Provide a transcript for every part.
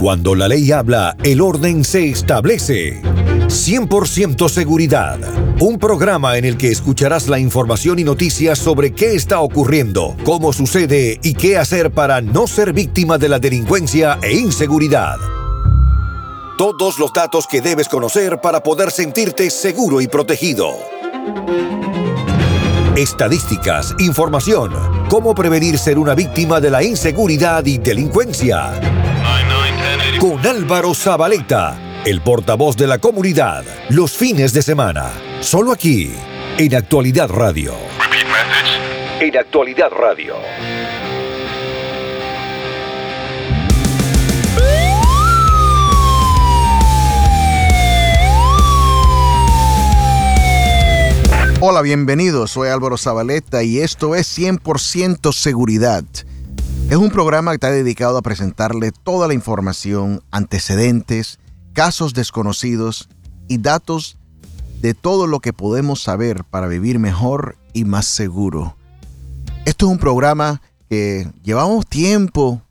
Cuando la ley habla, el orden se establece. 100% Seguridad. Un programa en el que escucharás la información y noticias sobre qué está ocurriendo, cómo sucede y qué hacer para no ser víctima de la delincuencia e inseguridad. Todos los datos que debes conocer para poder sentirte seguro y protegido. Estadísticas, información, cómo prevenir ser una víctima de la inseguridad y delincuencia. Con Álvaro Zabaleta, el portavoz de la comunidad, los fines de semana, solo aquí, en Actualidad Radio. En Actualidad Radio. Hola, bienvenidos. Soy Álvaro Zabaleta y esto es 100% Seguridad. Es un programa que está dedicado a presentarle toda la información, antecedentes, casos desconocidos y datos de todo lo que podemos saber para vivir mejor y más seguro. Esto es un programa que llevamos tiempo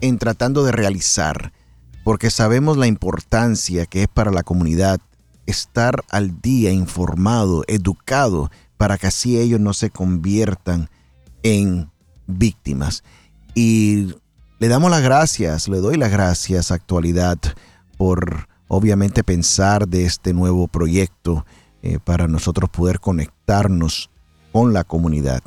en tratando de realizar, porque sabemos la importancia que es para la comunidad estar al día, informado, educado, para que así ellos no se conviertan en víctimas. Y le damos las gracias, le doy las gracias Actualidad por obviamente pensar de este nuevo proyecto eh, para nosotros poder conectarnos con la comunidad.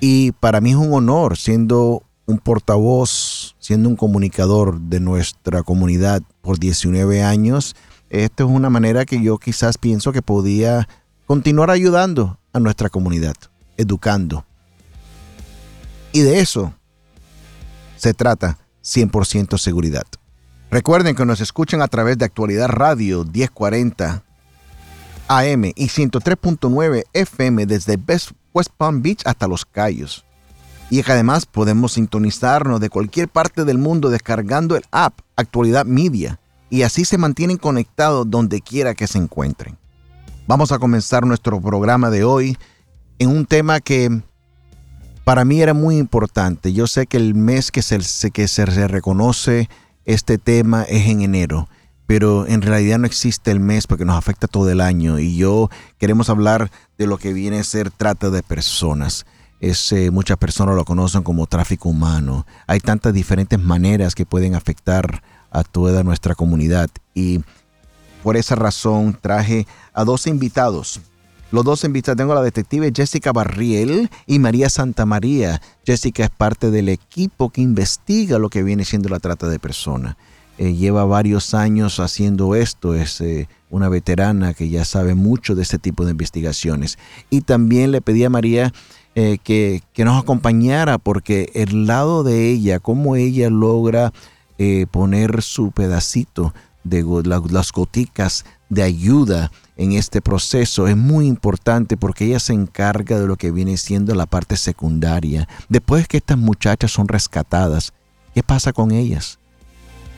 Y para mí es un honor siendo un portavoz, siendo un comunicador de nuestra comunidad por 19 años, esta es una manera que yo quizás pienso que podía continuar ayudando a nuestra comunidad, educando. Y de eso se trata 100% seguridad. Recuerden que nos escuchan a través de Actualidad Radio 1040 AM y 103.9 FM desde West Palm Beach hasta Los Cayos. Y que además podemos sintonizarnos de cualquier parte del mundo descargando el app Actualidad Media y así se mantienen conectados donde quiera que se encuentren. Vamos a comenzar nuestro programa de hoy en un tema que para mí era muy importante. Yo sé que el mes que se, que se reconoce este tema es en enero, pero en realidad no existe el mes porque nos afecta todo el año y yo queremos hablar de lo que viene a ser trata de personas. Es, muchas personas lo conocen como tráfico humano. Hay tantas diferentes maneras que pueden afectar a toda nuestra comunidad. Y por esa razón traje a dos invitados. Los dos invitados, tengo a la detective Jessica Barriel y María Santa María. Jessica es parte del equipo que investiga lo que viene siendo la trata de personas. Eh, lleva varios años haciendo esto, es eh, una veterana que ya sabe mucho de este tipo de investigaciones. Y también le pedí a María eh, que, que, nos acompañara porque el lado de ella, cómo ella logra poner su pedacito de las goticas de ayuda en este proceso es muy importante porque ella se encarga de lo que viene siendo la parte secundaria. Después que estas muchachas son rescatadas, ¿qué pasa con ellas?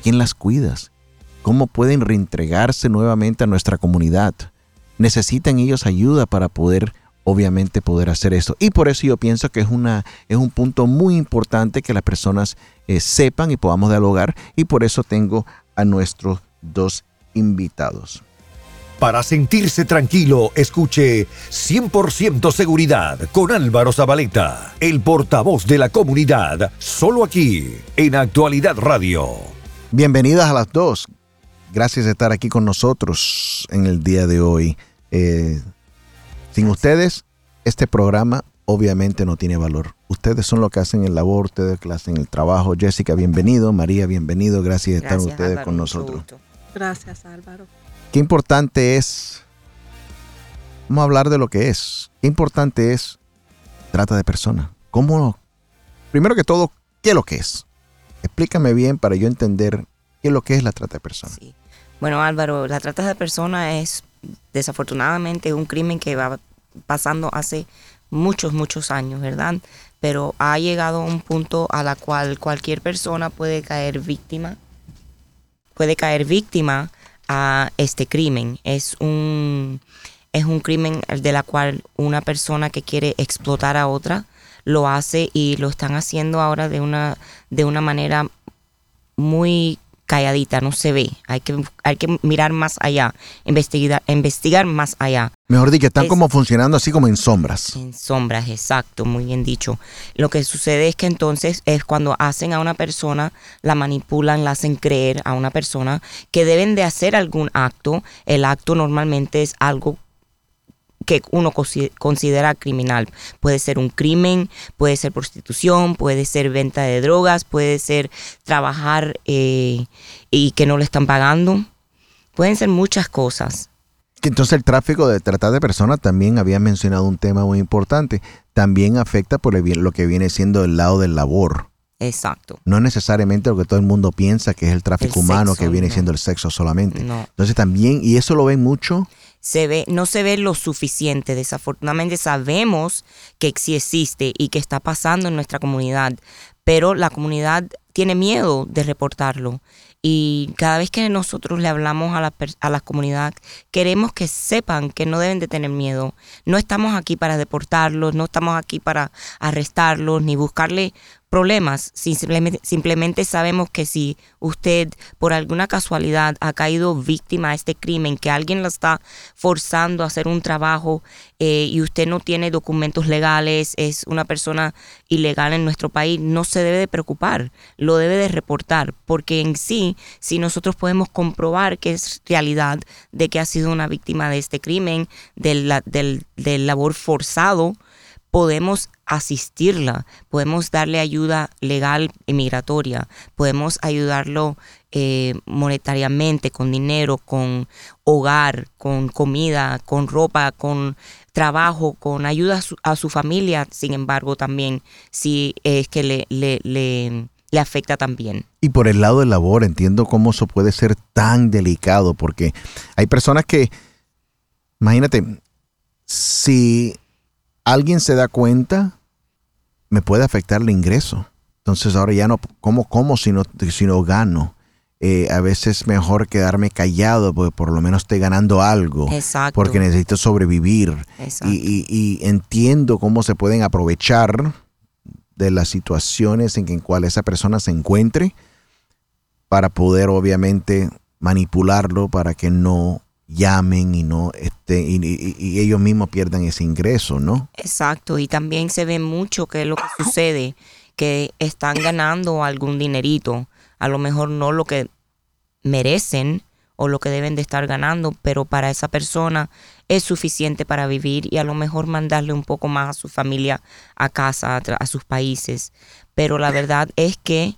¿Quién las cuida? ¿Cómo pueden reintegrarse nuevamente a nuestra comunidad? Necesitan ellos ayuda para poder obviamente poder hacer eso. Y por eso yo pienso que es, una, es un punto muy importante que las personas eh, sepan y podamos dialogar. Y por eso tengo a nuestros dos invitados. Para sentirse tranquilo, escuche 100% Seguridad con Álvaro Zabaleta, el portavoz de la comunidad, solo aquí, en Actualidad Radio. Bienvenidas a las dos. Gracias de estar aquí con nosotros en el día de hoy. Eh, sin ustedes, este programa obviamente no tiene valor. Ustedes son lo que hacen el labor, ustedes que hacen el trabajo. Jessica, bienvenido. María, bienvenido. Gracias de estar ustedes con nosotros. Gracias, Álvaro. Qué importante es, vamos a hablar de lo que es. Qué importante es trata de personas. ¿Cómo? Primero que todo, ¿qué es lo que es? Explícame bien para yo entender qué es lo que es la trata de personas. Bueno, Álvaro, la trata de personas es desafortunadamente un crimen que va pasando hace muchos, muchos años, ¿verdad? Pero ha llegado a un punto a la cual cualquier persona puede caer víctima, puede caer víctima a este crimen. Es un, es un crimen de la cual una persona que quiere explotar a otra lo hace y lo están haciendo ahora de una, de una manera muy calladita, no se ve. Hay que, hay que mirar más allá, investigar, investigar más allá. Mejor dicho, están como funcionando así como en sombras. En sombras, exacto, muy bien dicho. Lo que sucede es que entonces es cuando hacen a una persona, la manipulan, la hacen creer a una persona que deben de hacer algún acto. El acto normalmente es algo que uno considera criminal. Puede ser un crimen, puede ser prostitución, puede ser venta de drogas, puede ser trabajar eh, y que no le están pagando. Pueden ser muchas cosas. Entonces el tráfico de trata de personas también había mencionado un tema muy importante. También afecta por lo que viene siendo el lado del labor. Exacto. No necesariamente lo que todo el mundo piensa que es el tráfico humano, que viene siendo el sexo solamente. Entonces también, y eso lo ven mucho se ve, no se ve lo suficiente. Desafortunadamente sabemos que sí existe y que está pasando en nuestra comunidad, pero la comunidad tiene miedo de reportarlo. Y cada vez que nosotros le hablamos a la, a la comunidad, queremos que sepan que no deben de tener miedo. No estamos aquí para deportarlos, no estamos aquí para arrestarlos, ni buscarle problemas. Simplemente, simplemente sabemos que si usted por alguna casualidad ha caído víctima de este crimen, que alguien la está forzando a hacer un trabajo eh, y usted no tiene documentos legales, es una persona ilegal en nuestro país, no se debe de preocupar, lo debe de reportar, porque en sí, si nosotros podemos comprobar que es realidad de que ha sido una víctima de este crimen, del, del, del labor forzado, podemos asistirla, podemos darle ayuda legal y migratoria, podemos ayudarlo eh, monetariamente, con dinero, con hogar, con comida, con ropa, con trabajo, con ayuda a su, familia, sin embargo, también, si es que le, le, le, le afecta también. Y por el lado del labor, entiendo cómo eso puede ser tan delicado, porque hay personas que, imagínate, si alguien se da cuenta, me puede afectar el ingreso. Entonces ahora ya no, ¿cómo como si no, si no gano? Eh, a veces es mejor quedarme callado porque por lo menos estoy ganando algo. Exacto. Porque necesito sobrevivir. Y, y, entiendo cómo se pueden aprovechar de las situaciones en, que, en cual esa persona se encuentre para poder obviamente manipularlo para que no llamen y no este y, ellos mismos pierdan ese ingreso, ¿no? Exacto, y también se ve mucho que es lo que sucede, que están ganando algún dinerito, a lo mejor no lo que merecen o lo que deben de estar ganando, pero para esa persona es suficiente para vivir y a lo mejor mandarle un poco más a su familia a casa, a, sus países. Pero la verdad es que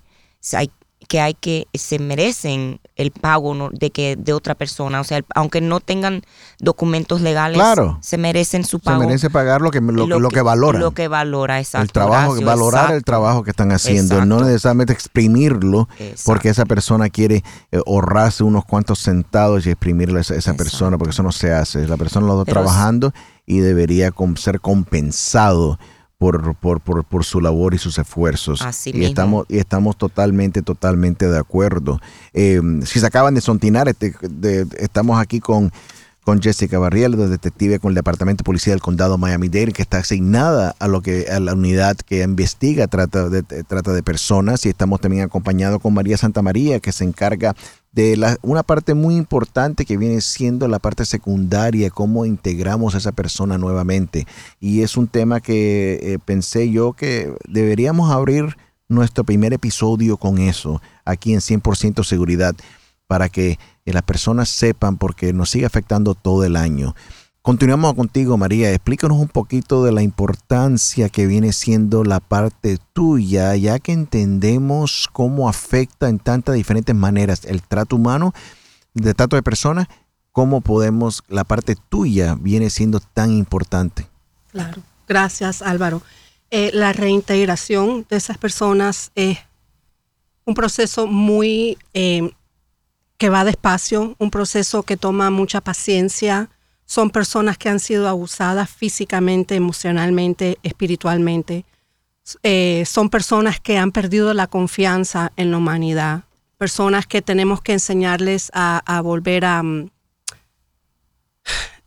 hay, que hay que se merecen el pago de que de otra persona, o sea, aunque no tengan documentos legales, se merecen su pago. Se merece pagar lo que lo, lo, que, valora. Lo que valora, exacto. El trabajo, valorar el trabajo que están haciendo, no necesariamente exprimirlo, porque esa persona quiere eh, ahorrarse unos cuantos centavos y exprimirle a esa, persona, porque eso no se hace. La persona lo está trabajando y debería ser compensado por, por, por, por, su labor y sus esfuerzos. y estamos y estamos totalmente, totalmente de acuerdo. Eh, si se acaban de sontinar, este, estamos aquí con, con Jessica Barriel, detective con el Departamento de Policía del Condado Miami-Dade, que está asignada a lo que a la unidad que investiga trata de, trata de personas. Y estamos también acompañados con María Santa María, que se encarga de la, una parte muy importante que viene siendo la parte secundaria, cómo integramos a esa persona nuevamente. Y es un tema que eh, pensé yo que deberíamos abrir nuestro primer episodio con eso, aquí en 100% seguridad, para que eh, las personas sepan, porque nos sigue afectando todo el año. Continuamos contigo, María. Explícanos un poquito de la importancia que viene siendo la parte tuya, ya que entendemos cómo afecta en tantas diferentes maneras el trato humano, el trato de personas, cómo podemos, la parte tuya viene siendo tan importante. Claro, gracias Álvaro. Eh, la reintegración de esas personas es un proceso muy eh, que va despacio, un proceso que toma mucha paciencia, son personas que han sido abusadas físicamente, emocionalmente, espiritualmente. Eh, son personas que han perdido la confianza en la humanidad. Personas que tenemos que enseñarles a, volver mm,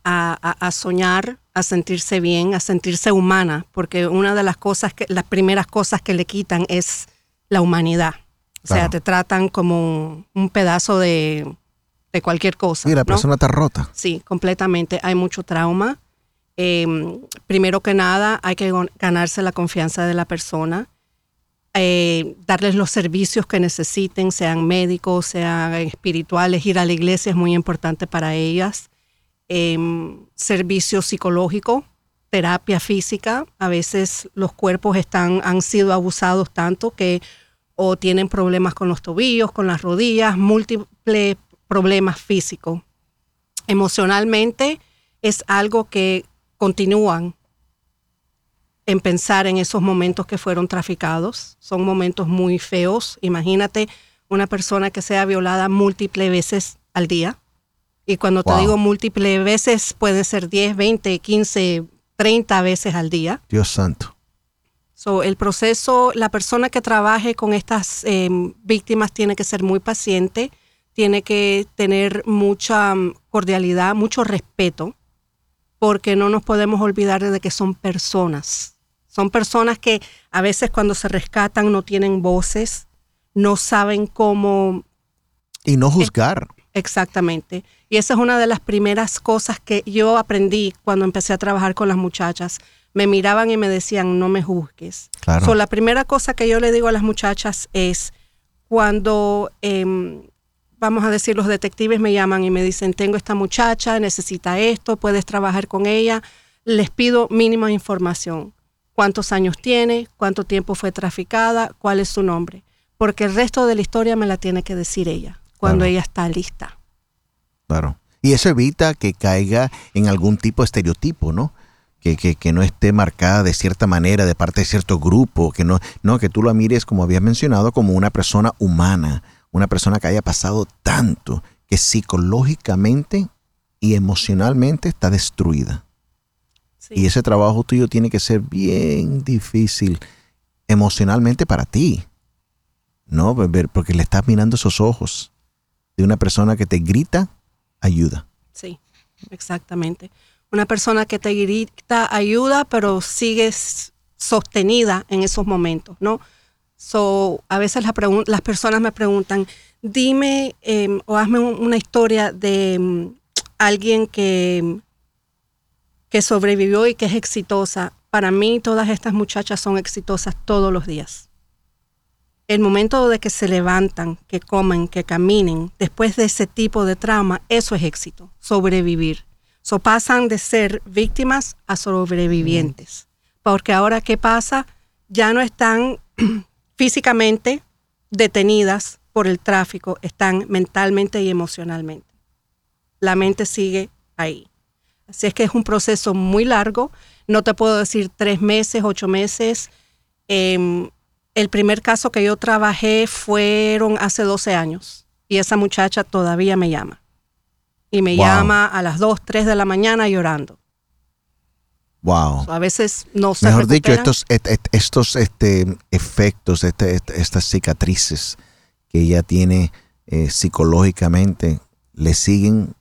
a, a, soñar, a sentirse bien, a sentirse humana, porque una de las cosas que, las primeras cosas que le quitan es la humanidad. O sea, te tratan como un, pedazo de, de cualquier cosa. Y la ¿no? persona está rota. Sí, completamente. Hay mucho trauma. Eh, primero que nada, hay que ganarse la confianza de la persona, eh, darles los servicios que necesiten, sean médicos, sean espirituales. Ir a la iglesia es muy importante para ellas. Eh, servicio psicológico, terapia física. A veces los cuerpos están, han sido abusados tanto que o tienen problemas con los tobillos, con las rodillas, múltiples problemas físicos emocionalmente es algo que continúan en pensar en esos momentos que fueron traficados. Son momentos muy feos. Imagínate una persona que sea violada múltiples veces al día. Y cuando Wow. te digo múltiples veces, puede ser 10, 20, 15, 30 veces al día. Dios santo. So, el proceso, la persona que trabaje con estas eh, víctimas tiene que ser muy paciente, tiene que tener mucha mm, cordialidad, mucho respeto, porque no nos podemos olvidar de que son personas. Son personas que a veces cuando se rescatan no tienen voces, no saben cómo Y no juzgar. Exactamente. Y esa es una de las primeras cosas que yo aprendí cuando empecé a trabajar con las muchachas. Me miraban y me decían, no me juzgues. Claro. So, la primera cosa que yo le digo a las muchachas es cuando, em, vamos a decir, los detectives me llaman y me dicen, tengo esta muchacha, necesita esto, puedes trabajar con ella, les pido mínima información. ¿Cuántos años tiene? ¿Cuánto tiempo fue traficada? ¿Cuál es su nombre? Porque el resto de la historia me la tiene que decir ella cuando Claro. ella está lista. Claro. Y eso evita que caiga en algún tipo de estereotipo, ¿no? Que, que, que no esté marcada de cierta manera de parte de cierto grupo, que no, no, que tú la mires, como habías mencionado, como una persona humana, una persona que haya pasado tanto, que psicológicamente y emocionalmente está destruida. Sí. Y ese trabajo tuyo tiene que ser bien difícil emocionalmente para ti, ¿no? Porque le estás mirando esos ojos de una persona que te grita ayuda. Sí, exactamente. Una persona que te grita ayuda, pero sigues sostenida en esos momentos, ¿no? So, a veces las personas me preguntan, dime em, o hazme un- una historia de em, alguien que, que sobrevivió y que es exitosa. Para mí todas estas muchachas son exitosas todos los días. El momento de que se levantan, que comen, que caminen, después de ese tipo de trauma, eso es éxito, sobrevivir. So pasan de ser víctimas a sobrevivientes. Porque ahora, ¿qué pasa? Ya no están físicamente detenidas por el tráfico, están mentalmente y emocionalmente. La mente sigue ahí. Así es que es un proceso muy largo. No te puedo decir tres meses, ocho meses. Em, el primer caso que yo trabajé fueron hace 12 años y esa muchacha todavía me llama. Y me Wow. llama a las 2, 3 de la mañana llorando. Wow. A veces no se Mejor dicho, estos, estos este, efectos, este- est- estas cicatrices que ella tiene eh, psicológicamente, le siguen,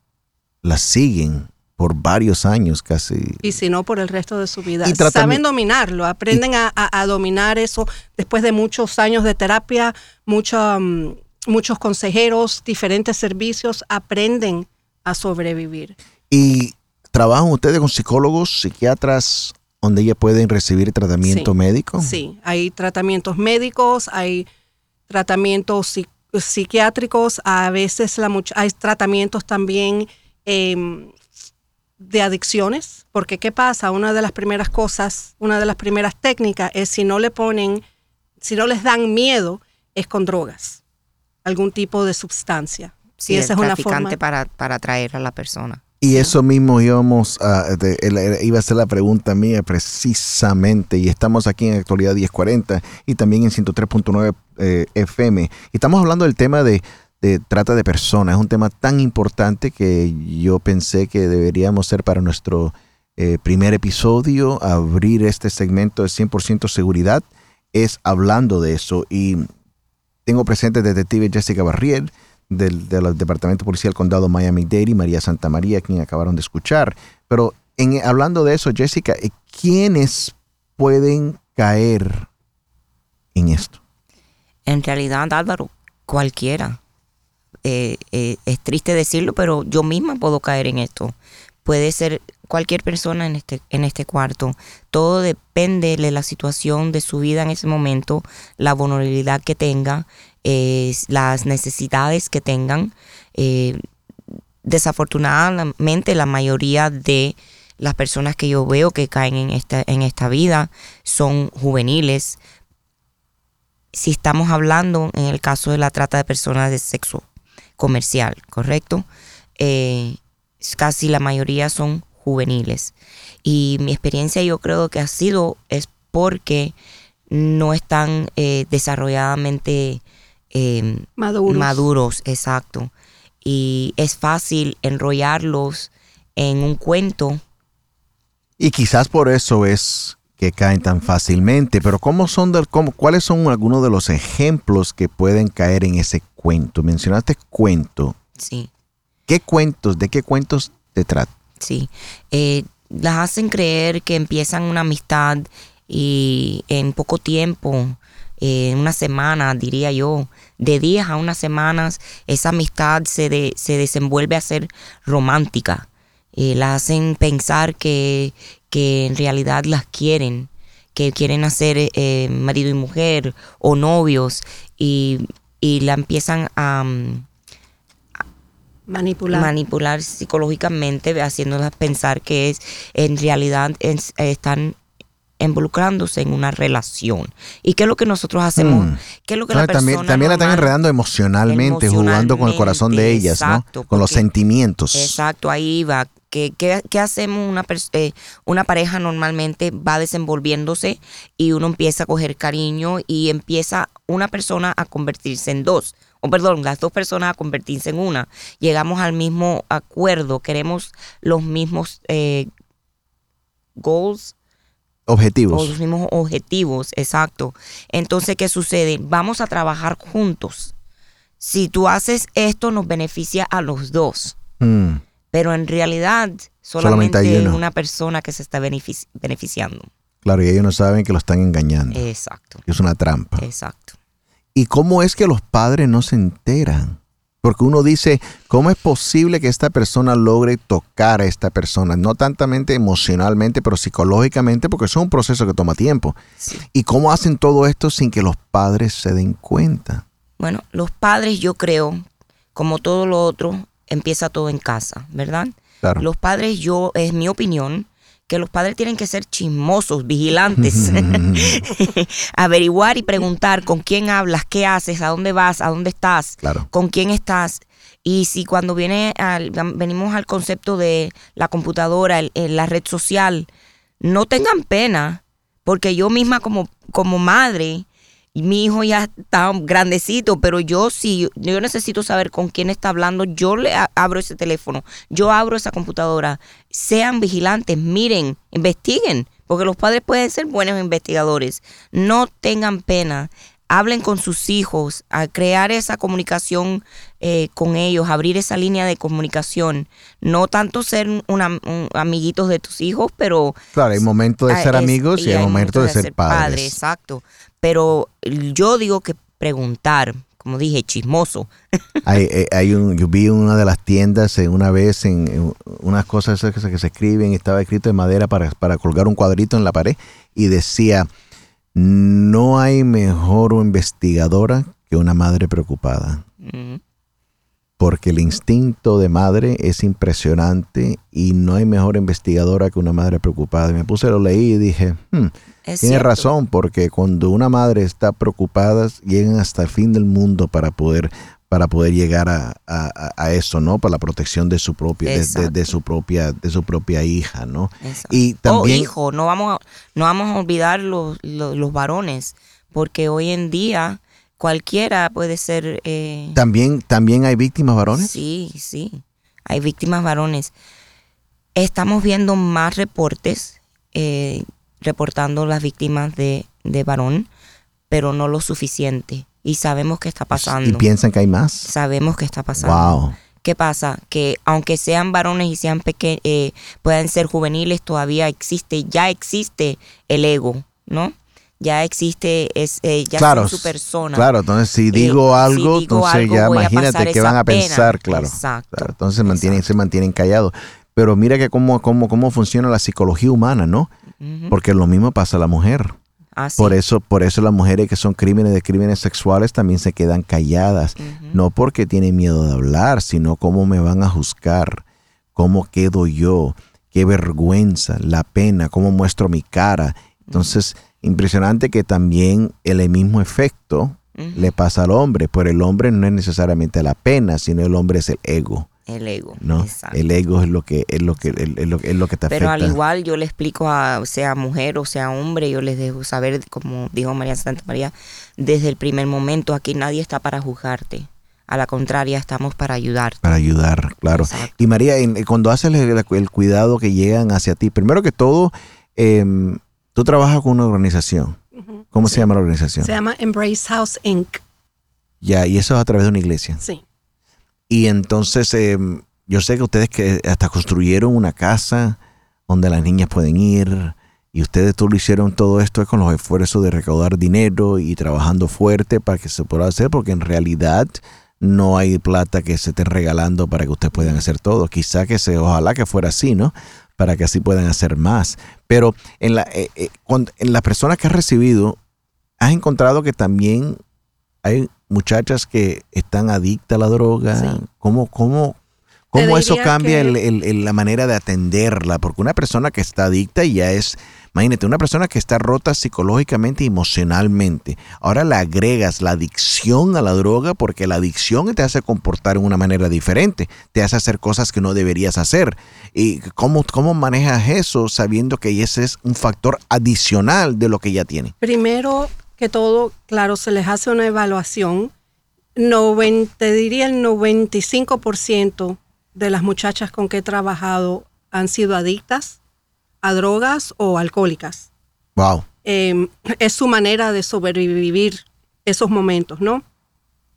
las siguen por varios años casi. y si no por el resto de su vida. Y Saben dominarlo, aprenden a, a- a dominar eso después de muchos años de terapia, mucha, mm, muchos consejeros, diferentes servicios, aprenden a sobrevivir. Y trabajan ustedes con psicólogos, psiquiatras, donde ellas pueden recibir tratamiento Sí. médico. Sí, hay tratamientos médicos, hay tratamientos psi- psiquiátricos, a veces la much- hay tratamientos también em, de adicciones, porque ¿qué pasa? Una de las primeras cosas, una de las primeras técnicas es si no le ponen, si no les dan miedo, es con drogas, algún tipo de sustancia. Sí, y el esa es una traficante forma. para, para atraer a la persona. Y eso mismo íbamos a, de- el- iba a ser la pregunta mía precisamente. Y estamos aquí en Actualidad 1040 y también en 103.9 eh, FM. Y estamos hablando del tema de, de trata de personas. Es un tema tan importante que yo pensé que deberíamos ser para nuestro eh, primer episodio, abrir este segmento de 100% seguridad, es hablando de eso. Y tengo presente detective Jessica Barriel del, del Departamento Policial Condado Miami-Dade y María Santa María, quien acabaron de escuchar. Pero en, hablando de eso, Jessica, eh, ¿quiénes pueden caer en esto? En realidad, Álvaro, cualquiera. Eh, eh, es triste decirlo, pero yo misma puedo caer en esto. Puede ser cualquier persona en este, en este cuarto. Todo depende de la situación de su vida en ese momento, la vulnerabilidad que tenga, eh, las necesidades que tengan. desafortunadamente, la mayoría de las personas que yo veo que caen en esta, en esta vida son juveniles. Si estamos hablando en el caso de la trata de personas de sexo comercial, ¿correcto? Eh, casi la mayoría son juveniles. Y mi experiencia yo creo que ha sido es porque no están eh, desarrolladamente em, maduros. maduros, exacto. Y es fácil enrollarlos en un cuento y quizás por eso es que caen tan fácilmente, pero ¿cómo son cómo, ¿cuáles son algunos de los ejemplos que pueden caer en ese cuento? Mencionaste cuento. Sí. ¿Qué cuentos, de qué cuentos te trata? Sí, eh, las hacen creer que empiezan una amistad y en poco tiempo, en una semana, diría yo, de días a unas semanas, esa amistad se, se desenvuelve a ser romántica. Eh, la hacen pensar que, en realidad las quieren, que quieren hacer eh, marido y mujer o novios y, la empiezan a, manipular. manipular psicológicamente, haciéndolas pensar que es en realidad están involucrándose en una relación. ¿Y qué es lo que nosotros hacemos? Mm. ¿Qué es lo que la también, también la están enredando emocionalmente, jugando con el corazón de ellas, ¿no? Con los sentimientos. Exacto, ahí va. ¿Qué, qué, hacemos? Una, eh, una pareja normalmente va desenvolviéndose y uno empieza a coger cariño y empieza una persona a convertirse en dos. O perdón, las dos personas a convertirse en una. Llegamos al mismo acuerdo, queremos los mismos eh, goals, Objetivos. los mismos objetivos, exacto. Entonces, ¿qué sucede? Vamos a trabajar juntos. Si tú haces esto, nos beneficia a los dos. Mm. Pero en realidad, solamente, hay una persona que se está beneficiando. Claro, y ellos no saben que lo están engañando. Exacto. es una trampa. Exacto. ¿Y cómo es que los padres no se enteran? Porque uno dice, ¿cómo es posible que esta persona logre tocar a esta persona? No tantamente emocionalmente, pero psicológicamente, porque es un proceso que toma tiempo. ¿Y cómo hacen todo esto sin que los padres se den cuenta? Bueno, los padres yo creo, como todo lo otro, empieza todo en casa, ¿verdad? Claro. Los padres, yo, es mi opinión, que los padres tienen que ser chismosos, vigilantes, averiguar y preguntar con quién hablas, qué haces, a dónde vas, a dónde estás, con quién estás. Y si cuando viene al, venimos al concepto de la computadora, la red social, no tengan pena, porque yo misma como, como madre, mi hijo ya está grandecito, pero yo sí, yo necesito saber con quién está hablando, yo le abro ese teléfono, yo abro esa computadora. Sean vigilantes, miren, investiguen, porque los padres pueden ser buenos investigadores. No tengan pena, hablen con sus hijos, a crear esa comunicación eh, con ellos, abrir esa línea de comunicación. No tanto ser un, amiguitos de tus hijos, pero... Claro, hay momentos de ser amigos y hay, momentos de, ser, padres. Exacto. Pero yo digo que preguntar, como dije, chismoso. hay, eh, hay un, yo vi una de las tiendas una vez en, unas cosas que se, que se escriben, estaba escrito de madera para, para colgar un cuadrito en la pared y decía, no hay mejor investigadora que una madre preocupada porque el instinto de madre es impresionante y no hay mejor investigadora que una madre preocupada. Y me puse, lo leí y dije, hmm, tiene razón, porque cuando una madre está preocupada, llegan hasta el fin del mundo para poder para poder llegar a, eso, ¿no? Para la protección de su propia, de, su propia, de su propia hija, ¿no? Y también. hijo, no vamos a, no vamos a olvidar los, los varones, porque hoy en día cualquiera puede ser... Eh, ¿También, ¿También hay víctimas varones? Sí, sí, hay víctimas varones. Estamos viendo más reportes eh, reportando las víctimas de, de varón, pero no lo suficiente. Y sabemos que está pasando. ¿Y piensan que hay más? Sabemos que está pasando. Wow. ¿Qué pasa? Que aunque sean varones y sean pequeños, eh, puedan ser juveniles, todavía existe, ya existe el ego, ¿no? ya existe, es, eh, ya claro, son su persona. Claro, entonces si Eh, digo si algo, digo entonces algo, ya imagínate qué van a pena. pensar, claro. Exacto, Claro, entonces se mantienen, exacto. se mantienen callados. Pero mira que cómo, cómo, cómo funciona la psicología humana, ¿no? Porque lo mismo pasa a la mujer. Por eso, por eso las mujeres que son crímenes de crímenes sexuales también se quedan calladas. No porque tienen miedo de hablar, sino cómo me van a juzgar, cómo quedo yo, qué vergüenza, la pena, cómo muestro mi cara. Entonces, impresionante que también el mismo efecto le pasa al hombre, pero el hombre no es necesariamente la pena, sino el hombre es el ego, El ego. ¿no? Exacto. El ego es lo que es lo que es lo, es lo que te Pero afecta. al igual yo le explico a sea mujer o sea hombre, yo les dejo saber, como dijo María Santa María, desde el primer momento aquí nadie está para juzgarte. A la contraria, estamos para ayudarte. para ayudar, claro. Exacto. Y María, en- cuando haces el, el cuidado que llegan hacia ti, primero que todo, em, tú trabajas con una organización. ¿Cómo se llama la organización? Se llama Embrace House Inc. Ya, y eso es a través de una iglesia. Sí. Y entonces, em, yo sé que ustedes que hasta construyeron una casa donde las niñas pueden ir. Y ustedes tú lo hicieron todo esto con los esfuerzos de recaudar dinero y trabajando fuerte para que se pueda hacer, porque en realidad no hay plata que se esté regalando para que ustedes puedan hacer todo. Quizá que se, ojalá que fuera así, ¿no? Para que así puedan hacer más. Pero en, la, eh, eh, cuando- en las personas que has recibido, has encontrado que también hay muchachas que están adictas a la droga. Sí. ¿Cómo, cómo, cómo eso cambia que- el- el- el- la manera de atenderla? Porque una persona que está adicta ya es, imagínate, una persona que está rota psicológicamente y emocionalmente. Ahora le agregas la adicción a la droga porque la adicción te hace comportar de una manera diferente, te hace hacer cosas que no deberías hacer. ¿Y cómo, cómo manejas eso sabiendo que ese es un factor adicional de lo que ya tiene? Primero que todo, claro, se les hace una evaluación. 90, te diría el 95% de las muchachas con que he trabajado han sido adictas a drogas o alcohólicas. Wow. Eh, es su manera de sobrevivir esos momentos, ¿no?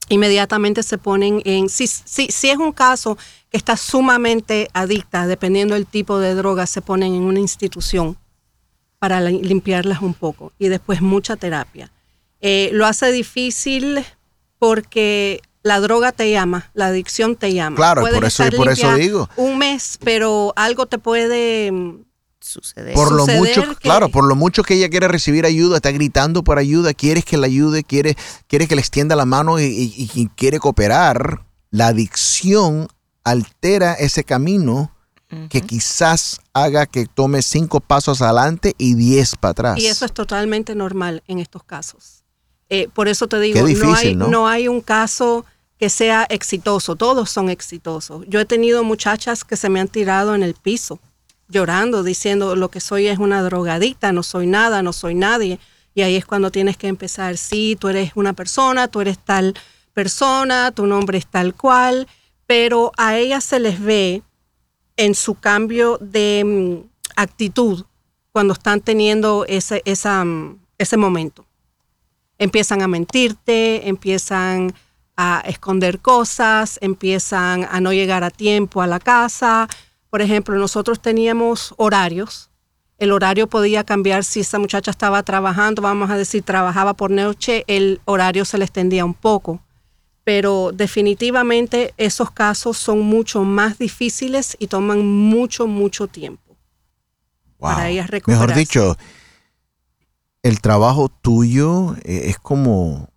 Inmediatamente se ponen en, si, si, si es un caso que está sumamente adicta, dependiendo del tipo de droga, se ponen en una institución para la- limpiarlas un poco y después mucha terapia. Eh, lo hace difícil porque la droga te llama, la adicción te llama. Claro, Puedes por eso- estar por eso digo. Un mes, pero algo te puede mm, Sucede. Por lo suceder mucho, que- claro, por lo mucho que ella quiere recibir ayuda, está gritando por ayuda, quieres que la ayude, quiere, quiere que le extienda la mano y, y- y quiere cooperar. La adicción altera ese camino que quizás haga que tome cinco pasos adelante y diez para atrás. Y eso es totalmente normal en estos casos. Eh, por eso te digo, Qué no, hay, difícil, ¿no? no hay un caso que sea exitoso, todos son exitosos. Yo he tenido muchachas que se me han tirado en el piso, llorando, diciendo lo que soy es una drogadicta, no soy nada, no soy nadie. Y ahí es cuando tienes que empezar, sí, tú eres una persona, tú eres tal persona, tu nombre es tal cual, pero a ellas se les ve en su cambio de mm, actitud cuando están teniendo ese, esa, mm, ese momento. Empiezan a mentirte, empiezan a esconder cosas, empiezan a no llegar a tiempo a la casa. Por ejemplo, nosotros teníamos horarios. El horario podía cambiar si esa muchacha estaba trabajando, vamos a decir, trabajaba por noche, el horario se le extendía un poco pero definitivamente esos casos son mucho más difíciles y toman mucho, mucho tiempo. para ellas Mejor dicho, el trabajo tuyo eh, es como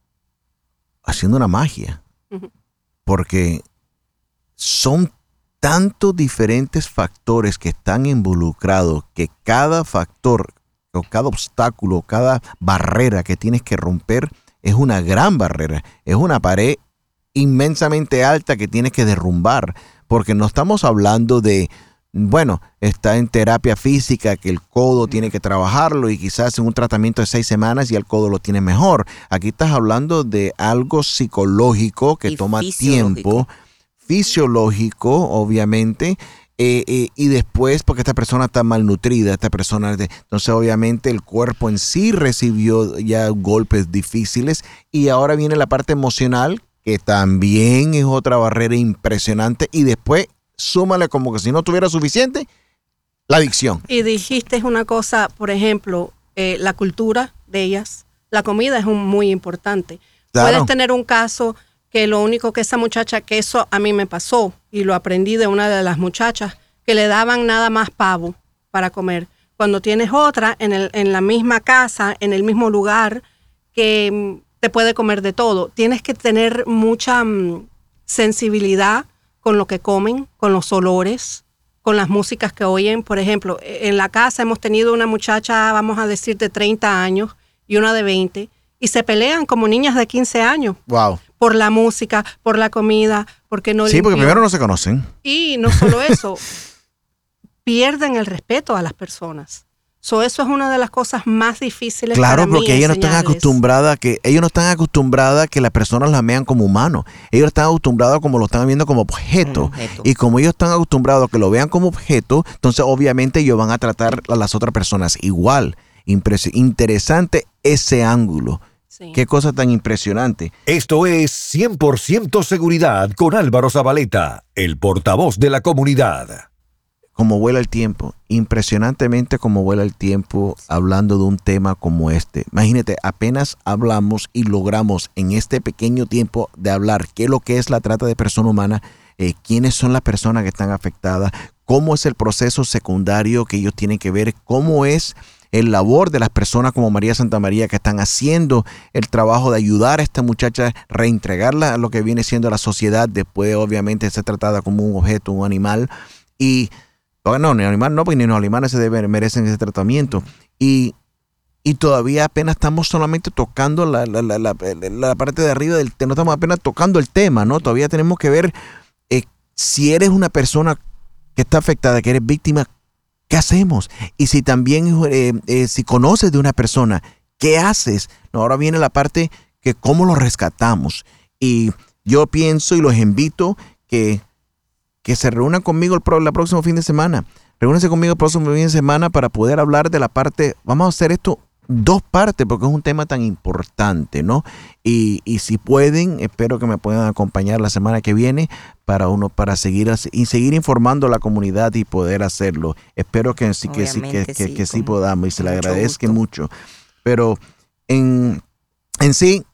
haciendo una magia. Porque son tantos diferentes factores que están involucrados que cada factor o cada obstáculo, cada barrera que tienes que romper es una gran barrera, es una pared inmensamente alta que tienes que derrumbar, porque no estamos hablando de, bueno, está en terapia física que el codo tiene que trabajarlo y quizás en un tratamiento de seis semanas y el codo lo tiene mejor. Aquí estás hablando de algo psicológico que Y toma fisiológico. tiempo, fisiológico, obviamente. eh, eh, y después, porque esta persona está malnutrida, esta persona, de- entonces obviamente el cuerpo en sí recibió ya golpes difíciles y ahora viene la parte emocional, que también es otra barrera impresionante, y después súmale como que si no tuviera suficiente, la adicción. Y dijiste una cosa, por ejemplo, eh, la cultura de ellas, la comida es un, muy importante. Puedes tener un caso que lo único que esa muchacha, que eso a mí me pasó y lo aprendí de una de las muchachas, que le daban nada más pavo para comer. Cuando tienes otra en, el, en la misma casa, en el mismo lugar, que mm, te puede comer de todo. Tienes que tener mucha mm, sensibilidad con lo que comen, con los olores, con las músicas que oyen. Por ejemplo, e, en la casa hemos tenido una muchacha, vamos a decir, de 30 años y una de 20, y se pelean como niñas de 15 años. Wow. Por la música, por la comida, porque no Sí, porque primero no se conocen. Y no solo eso, pierden el respeto a las personas. So, eso es una de las cosas más difíciles. Claro, para mí porque ellos no están acostumbradas a que ellos no están acostumbradas a que las personas las vean como humanos. Ellos están acostumbrados como lo están viendo como objeto. Y como ellos están acostumbrados a que lo vean como objeto, entonces obviamente ellos van a tratar a las otras personas igual. interesante ese ángulo. Qué cosa tan impresionante. Esto es 100% seguridad con Álvaro Zabaleta, el portavoz de la comunidad como vuela el tiempo, impresionantemente como vuela el tiempo hablando de un tema como este. Imagínate, apenas hablamos y logramos en este pequeño tiempo de hablar qué es lo que es la trata de persona humana, eh, quiénes son las personas que están afectadas, cómo es el proceso secundario que ellos tienen que ver, cómo es el labor de las personas como María Santa María que están haciendo el trabajo de ayudar a esta muchacha, reentregarla a lo que viene siendo la sociedad, después obviamente ser tratada como un objeto, un animal. Y no, ni animal no, porque ni los animales se deben, merecen ese tratamiento. Y, todavía apenas estamos solamente tocando la, parte de arriba del tema, no estamos apenas tocando el tema, ¿no? Todavía tenemos que ver eh, si eres una persona que está afectada, que eres víctima, ¿qué hacemos? Y si también, eh, eh, si conoces de una persona, ¿qué haces? No, ahora viene la parte que cómo lo rescatamos. Y yo pienso y los invito que que se reúnan conmigo el, pro, próximo fin de semana. Reúnense conmigo el próximo fin de semana para poder hablar de la parte, vamos a hacer esto dos partes porque es un tema tan importante, ¿no? Y, si pueden, espero que me puedan acompañar la semana que viene para uno para seguir y seguir informando a la comunidad y poder hacerlo. Espero que sí que sí que, que, sí podamos y se le agradezca mucho. Pero en, en sí,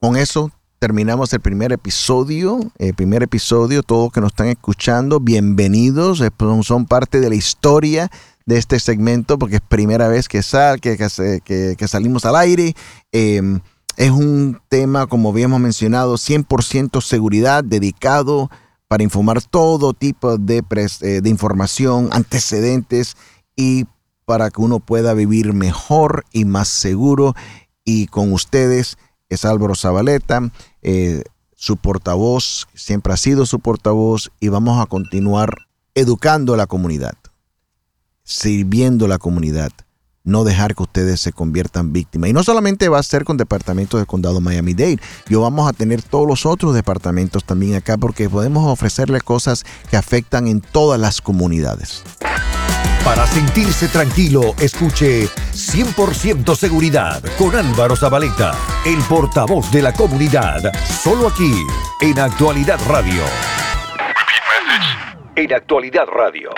con eso terminamos el primer episodio. El primer episodio, todos que nos están escuchando, bienvenidos. Son parte de la historia de este segmento porque es primera vez que, sal, que, que, salimos al aire. Em, es un tema, como habíamos mencionado, 100% seguridad, dedicado para informar todo tipo de, eh, de información, antecedentes y para que uno pueda vivir mejor y más seguro. Y con ustedes es Álvaro Zabaleta. Eh, su portavoz, siempre ha sido su portavoz y vamos a continuar educando a la comunidad, sirviendo a la comunidad, no dejar que ustedes se conviertan víctimas. Y no solamente va a ser con departamentos del condado Miami-Dade, yo vamos a tener todos los otros departamentos también acá porque podemos ofrecerles cosas que afectan en todas las comunidades. Para sentirse tranquilo, escuche 100% seguridad con Álvaro Zabaleta, el portavoz de la comunidad, solo aquí en Actualidad Radio. En Actualidad Radio.